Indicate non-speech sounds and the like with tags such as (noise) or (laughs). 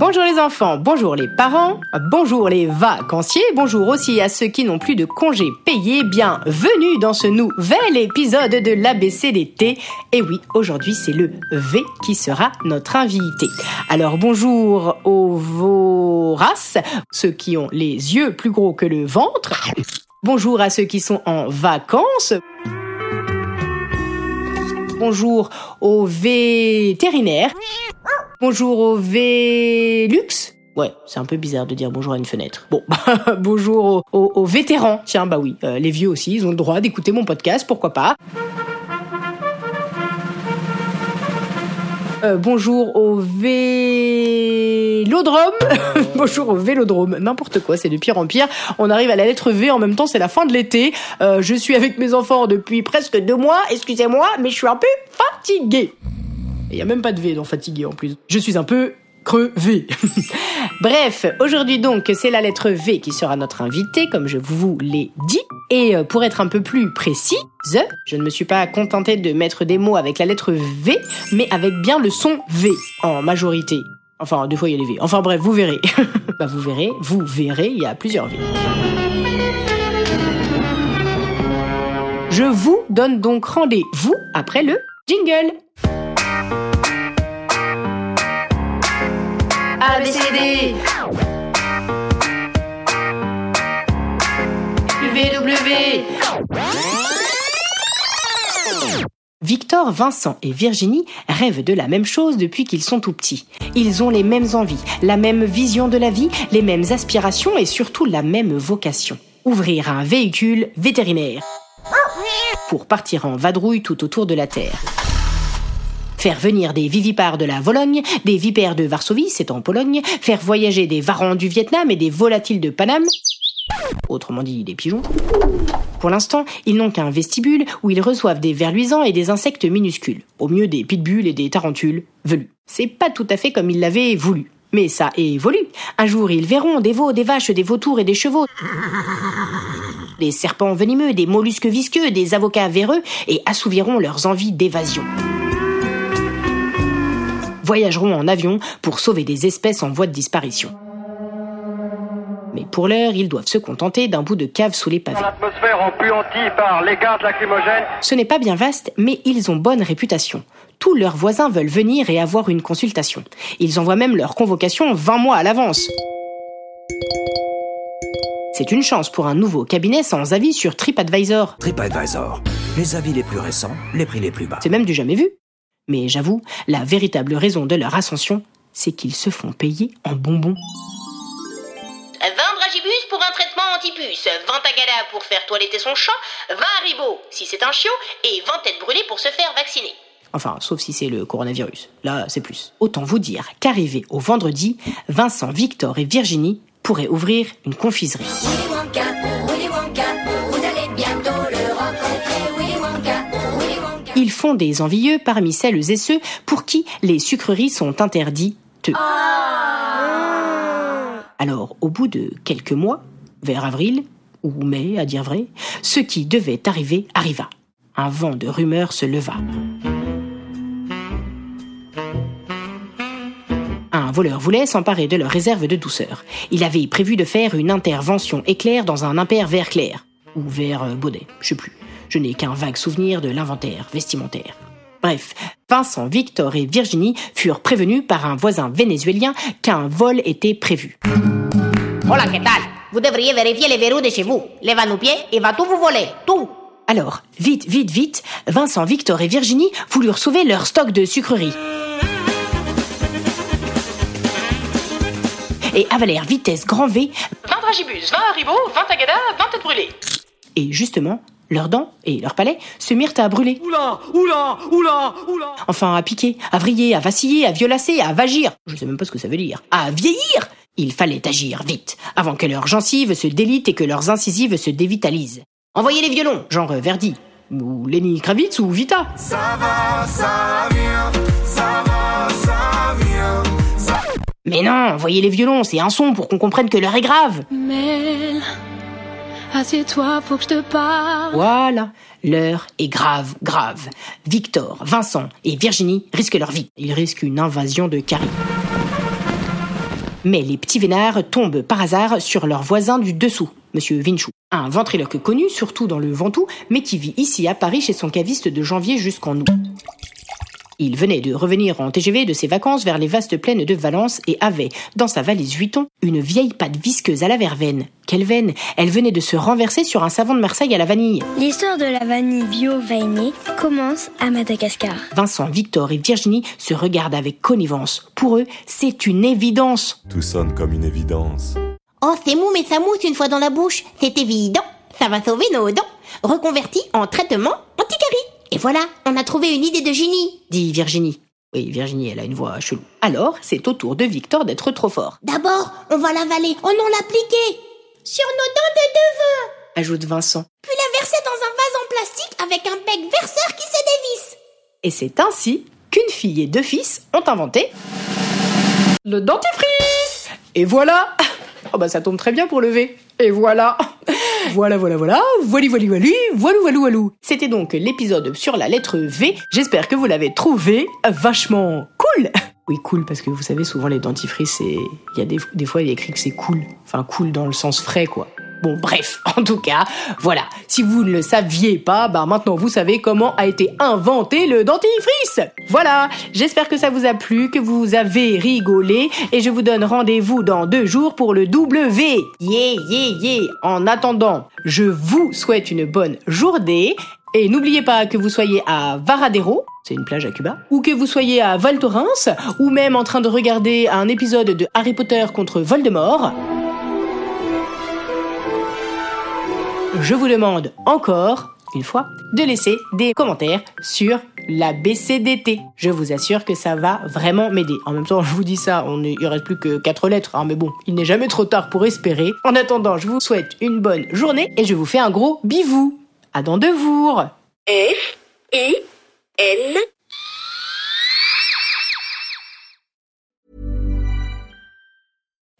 Bonjour les enfants, bonjour les parents, bonjour les vacanciers, bonjour aussi à ceux qui n'ont plus de congés payés. Bienvenue dans ce nouvel épisode de l'ABC d'été. Et oui, aujourd'hui c'est le V qui sera notre invité. Alors bonjour aux voraces, ceux qui ont les yeux plus gros que le ventre. Bonjour à ceux qui sont en vacances. Bonjour aux vétérinaires. Bonjour aux Vélux. Ouais, c'est un peu bizarre de dire bonjour à une fenêtre. Bon, (laughs) bonjour aux, aux- aux vétérans. Tiens, bah oui, euh, les vieux aussi, ils ont le droit d'écouter mon podcast, pourquoi pas. Euh, bonjour au vélodrome. (laughs) bonjour au vélodrome. N'importe quoi, c'est de pire en pire. On arrive à la lettre V en même temps, c'est la fin de l'été. Euh, je suis avec mes enfants depuis presque deux mois. Excusez-moi, mais je suis un peu fatiguée. Il y a même pas de V dans fatigué en plus. Je suis un peu crevé. (laughs) Bref, aujourd'hui donc, c'est la lettre V qui sera notre invité, comme je vous l'ai dit. Et euh, pour être un peu plus précis, je ne me suis pas contentée de mettre des mots avec la lettre V, mais avec bien le son V en majorité. Enfin, deux fois il y a les V. Enfin bref, vous verrez. (laughs) bah vous verrez, vous verrez, il y a plusieurs V. Je vous donne donc rendez-vous après le jingle. ABCD UVW Victor, Vincent et Virginie rêvent de la même chose depuis qu'ils sont tout petits. Ils ont les mêmes envies, la même vision de la vie, les mêmes aspirations et surtout la même vocation. Ouvrir un véhicule vétérinaire pour partir en vadrouille tout autour de la Terre. Faire venir des vivipares de la Vologne, des vipères de Varsovie, c'est en Pologne, faire voyager des varans du Vietnam et des volatiles de Paname, autrement dit des pigeons. Pour l'instant, ils n'ont qu'un vestibule où ils reçoivent des vers luisants et des insectes minuscules, au mieux des pitbulls et des tarentules velus. C'est pas tout à fait comme ils l'avaient voulu. Mais ça évolue. Un jour, ils verront des veaux, des vaches, des vautours et des chevaux. Des serpents venimeux, des mollusques visqueux, des avocats véreux et assouviront leurs envies d'évasion voyageront en avion pour sauver des espèces en voie de disparition. Mais pour l'heure, ils doivent se contenter d'un bout de cave sous les pavés. L'atmosphère empuantie par les gaz lacrymogènes. Ce n'est pas bien vaste, mais ils ont bonne réputation. Tous leurs voisins veulent venir et avoir une consultation. Ils envoient même leur convocation 20 mois à l'avance. C'est une chance pour un nouveau cabinet sans avis sur TripAdvisor. TripAdvisor. Les avis les plus récents, les prix les plus bas. C'est même du jamais vu. Mais j'avoue, la véritable raison de leur ascension, c'est qu'ils se font payer en bonbons. 20 dragibus pour un traitement anti-puce, 20 tagada pour faire toiletter son chat, 20 haribots si c'est un chiot, et 20 têtes brûlées pour se faire vacciner. Enfin, sauf si c'est le coronavirus. Là, c'est plus. Autant vous dire qu'arrivé au vendredi, Vincent, Victor et Virginie pourraient ouvrir une confiserie. Ils font des envieux parmi celles et ceux pour qui les sucreries sont interdites. Alors, au bout de quelques mois, vers avril, ou mai à dire vrai, ce qui devait arriver arriva. Un vent de rumeurs se leva. Un voleur voulait s'emparer de leur réserve de douceur. Il avait prévu de faire une intervention éclair dans un impair vert clair. Ou vert euh, baudet, je sais plus. Je n'ai qu'un vague souvenir de l'inventaire vestimentaire. Bref, Vincent, Victor et Virginie furent prévenus par un voisin vénézuélien qu'un vol était prévu. Hola, ¿qué tal? Vous devriez vérifier les verrous de chez vous. Les va-nous-pieds, il va tout vous voler. Tout. Alors, vite, vite, vite, Vincent, Victor et Virginie voulurent sauver leur stock de sucreries. Et avalèrent vitesse grand V, 20 dragibus, 20 haribots, 20 tagada, 20 têtes brûlées. Et justement, Leurs dents et leur palais se mirent à brûler. Oula, oula, oula, oula. Enfin, à piquer, à vriller, à vaciller, à violacer, à vagir. Je sais même pas ce que ça veut dire. À vieillir Il fallait agir vite, avant que leurs gencives se délitent et que leurs incisives se dévitalisent. Envoyez les violons, genre Verdi, ou Lenny Kravitz ou Vita. Ça va, ça vient, ça va, ça vient. Ça... Mais non, envoyez les violons, c'est un son pour qu'on comprenne que l'heure est grave. Mel, assieds-toi, faut que je te parle. Voilà, l'heure est grave, grave. Victor, Vincent et Virginie risquent leur vie. Ils risquent une invasion de Carrie. Mais les petits vénards tombent par hasard sur leur voisin du dessous, Monsieur Vinchou. Un ventriloque connu, surtout dans le Ventoux, mais qui vit ici à Paris chez son caviste de janvier jusqu'en août. Il venait de revenir en TGV de ses vacances vers les vastes plaines de Valence et avait, dans sa valise Vuitton, une vieille pâte visqueuse à la verveine. Quelle veine Elle venait de se renverser sur un savon de Marseille à la vanille. L'histoire de la vanille bio veinée commence à Madagascar. Vincent, Victor et Virginie se regardent avec connivence. Pour eux, c'est une évidence. Tout sonne comme une évidence. Oh, c'est mou mais ça mousse une fois dans la bouche. C'est évident. Ça va sauver nos dents. Reconverti en traitement voilà, on a trouvé une idée de génie. Dit Virginie. Oui, Virginie, elle a une voix chelou. Alors, c'est au tour de Victor d'être trop fort. D'abord, on va l'avaler. Oh non, l'appliquer. Sur nos dents de devant. Ajoute Vincent. Puis la verser dans un vase en plastique avec un bec verseur qui se dévisse. Et c'est ainsi qu'une fille et deux fils ont inventé le dentifrice. Et voilà (laughs) Oh bah ça tombe très bien pour lever. Et voilà (laughs) Voilà, voilà, voilà, voili, voili, voili, voilou, voilou, voilou. C'était donc l'épisode sur la lettre V. J'espère que vous l'avez trouvé vachement cool (laughs) Oui, cool, parce que vous savez, souvent les dentifrices, c'est... Il y a des, des fois, il y a écrit que c'est cool. Enfin, cool dans le sens frais, quoi. Bon, bref, (laughs) en tout cas, voilà. Si vous ne le saviez pas, bah maintenant vous savez comment a été inventé le dentifrice. Voilà, j'espère que ça vous a plu, que vous avez rigolé, et je vous donne rendez-vous dans deux jours pour le W. Yeah, yeah, yeah. En attendant, je vous souhaite une bonne journée. Et n'oubliez pas que vous soyez à Varadero, c'est une plage à Cuba, ou que vous soyez à Val Thorens, ou même en train de regarder un épisode de Harry Potter contre Voldemort. Je vous demande encore, une fois, de laisser des commentaires sur la BCDT. Je vous assure que ça va vraiment m'aider. En même temps, je vous dis ça, on ne, il reste plus que 4 lettres, hein, mais bon, il n'est jamais trop tard pour espérer. En attendant, je vous souhaite une bonne journée et je vous fais un gros bivou. À dans deux. F.